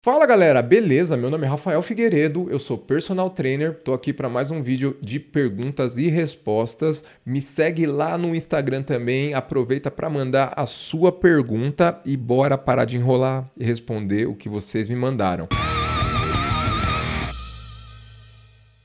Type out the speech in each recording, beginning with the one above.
Fala galera, beleza? Meu nome é Rafael Figueiredo, eu sou personal trainer, tô aqui para mais um vídeo de perguntas e respostas. Me segue lá no Instagram também, aproveita para mandar a sua pergunta e bora parar de enrolar e responder o que vocês me mandaram.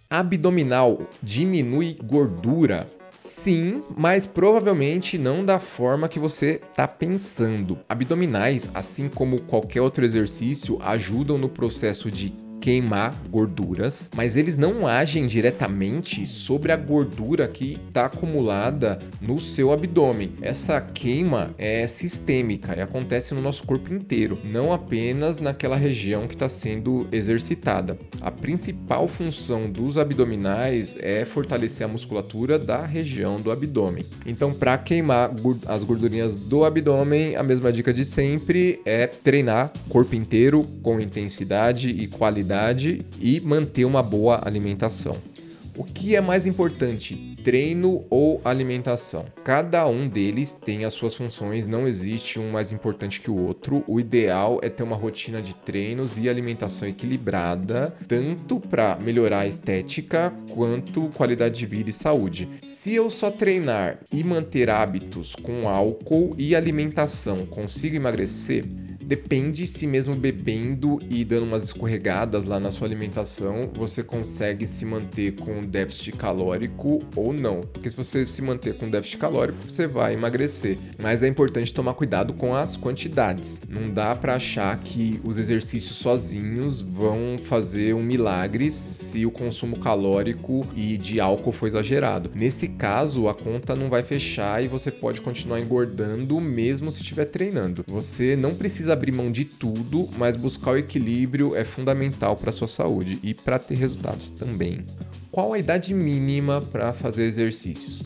Abdominal diminui gordura? Sim, mas provavelmente não da forma que você está pensando. Abdominais, assim como qualquer outro exercício, ajudam no processo de queimar gorduras, mas eles não agem diretamente sobre a gordura que está acumulada no seu abdômen. Essa queima é sistêmica e acontece no nosso corpo inteiro, não apenas naquela região que está sendo exercitada. A principal função dos abdominais é fortalecer a musculatura da região do abdômen. Então, para queimar as gordurinhas do abdômen, a mesma dica de sempre é treinar corpo inteiro com intensidade e qualidade e manter uma boa alimentação. O que é mais importante, treino ou alimentação? Cada um deles tem as suas funções, não existe um mais importante que o outro. O ideal é ter uma rotina de treinos e alimentação equilibrada, tanto para melhorar a estética quanto qualidade de vida e saúde. Se eu só treinar e manter hábitos com álcool e alimentação, consigo emagrecer? Depende se mesmo bebendo e dando umas escorregadas lá na sua alimentação, você consegue se manter com déficit calórico ou não. Porque se você se manter com déficit calórico, você vai emagrecer. Mas é importante tomar cuidado com as quantidades. Não dá para achar que os exercícios sozinhos vão fazer um milagre se o consumo calórico e de álcool for exagerado. Nesse caso, a conta não vai fechar e você pode continuar engordando mesmo se estiver treinando. Você não precisa abrir mão de tudo, mas buscar o equilíbrio é fundamental para sua saúde e para ter resultados também. Qual a idade mínima para fazer exercícios?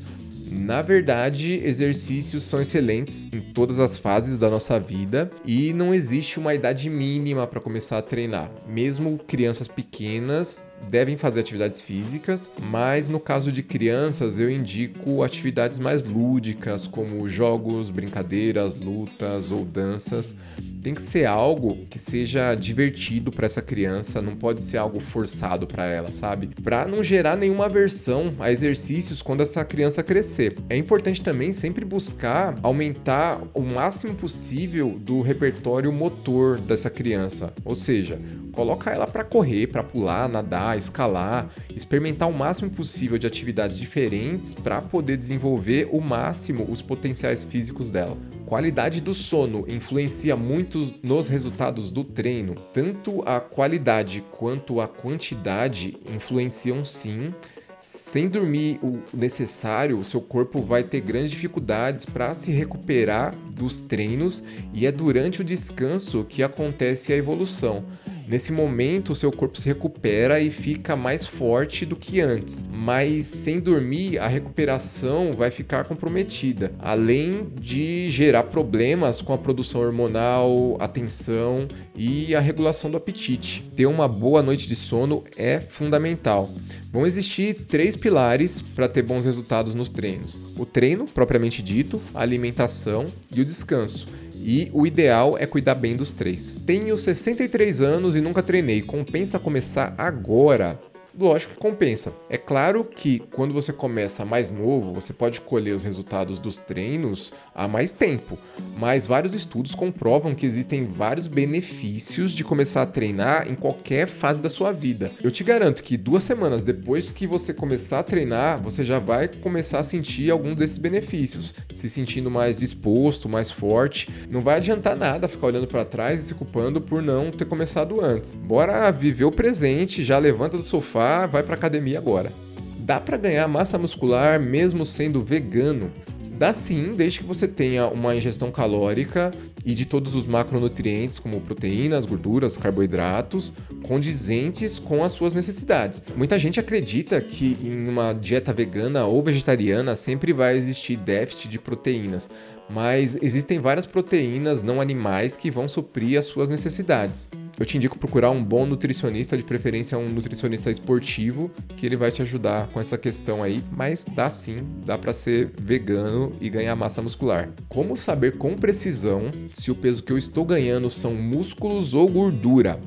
Na verdade, exercícios são excelentes em todas as fases da nossa vida e não existe uma idade mínima para começar a treinar. Mesmo crianças pequenas devem fazer atividades físicas, mas no caso de crianças eu indico atividades mais lúdicas, como jogos, brincadeiras, lutas ou danças tem que ser algo que seja divertido para essa criança, não pode ser algo forçado para ela, sabe? Para não gerar nenhuma aversão a exercícios quando essa criança crescer. É importante também sempre buscar aumentar o máximo possível do repertório motor dessa criança, ou seja, coloca ela para correr, para pular, nadar, escalar, experimentar o máximo possível de atividades diferentes para poder desenvolver o máximo os potenciais físicos dela. Qualidade do sono influencia muito nos resultados do treino. Tanto a qualidade quanto a quantidade influenciam sim. Sem dormir o necessário, o seu corpo vai ter grandes dificuldades para se recuperar dos treinos e é durante o descanso que acontece a evolução. Nesse momento, o seu corpo se recupera e fica mais forte do que antes, mas sem dormir, a recuperação vai ficar comprometida, além de gerar problemas com a produção hormonal, a tensão e a regulação do apetite. Ter uma boa noite de sono é fundamental. Vão existir três pilares para ter bons resultados nos treinos: o treino propriamente dito, a alimentação e o descanso. E o ideal é cuidar bem dos três. Tenho 63 anos e nunca treinei. Compensa começar agora? Lógico que compensa. É claro que quando você começa mais novo, você pode colher os resultados dos treinos há mais tempo, mas vários estudos comprovam que existem vários benefícios de começar a treinar em qualquer fase da sua vida. Eu te garanto que duas semanas depois que você começar a treinar, você já vai começar a sentir algum desses benefícios, se sentindo mais disposto, mais forte. Não vai adiantar nada ficar olhando para trás e se culpando por não ter começado antes. Bora viver o presente, já levanta do sofá vai para academia agora. Dá para ganhar massa muscular mesmo sendo vegano? Dá sim, desde que você tenha uma ingestão calórica e de todos os macronutrientes, como proteínas, gorduras, carboidratos, condizentes com as suas necessidades. Muita gente acredita que em uma dieta vegana ou vegetariana sempre vai existir déficit de proteínas, mas existem várias proteínas não animais que vão suprir as suas necessidades. Eu te indico procurar um bom nutricionista, de preferência um nutricionista esportivo, que ele vai te ajudar com essa questão aí, mas dá sim, dá para ser vegano e ganhar massa muscular. Como saber com precisão se o peso que eu estou ganhando são músculos ou gordura?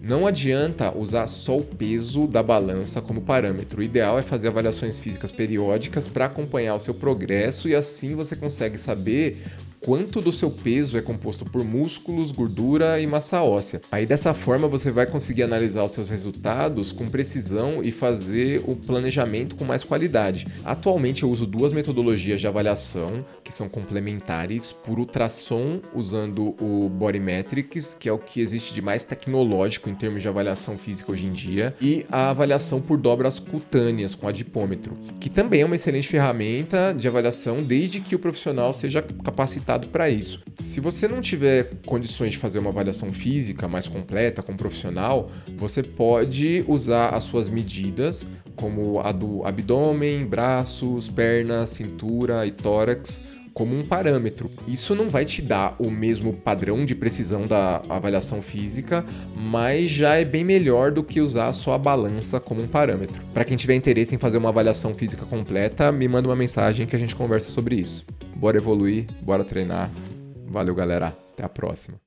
Não adianta usar só o peso da balança como parâmetro. O ideal é fazer avaliações físicas periódicas para acompanhar o seu progresso e assim você consegue saber quanto do seu peso é composto por músculos, gordura e massa óssea. Aí dessa forma você vai conseguir analisar os seus resultados com precisão e fazer o planejamento com mais qualidade. Atualmente eu uso duas metodologias de avaliação que são complementares por ultrassom usando o Body Metrics, que é o que existe de mais tecnológico em termos de avaliação física hoje em dia, e a avaliação por dobras cutâneas com adipômetro, que também é uma excelente ferramenta de avaliação desde que o profissional seja capacitado para isso. Se você não tiver condições de fazer uma avaliação física mais completa com um profissional, você pode usar as suas medidas, como a do abdômen, braços, pernas, cintura e tórax como um parâmetro. Isso não vai te dar o mesmo padrão de precisão da avaliação física, mas já é bem melhor do que usar só a balança como um parâmetro. Para quem tiver interesse em fazer uma avaliação física completa, me manda uma mensagem que a gente conversa sobre isso. Bora evoluir, bora treinar. Valeu, galera. Até a próxima.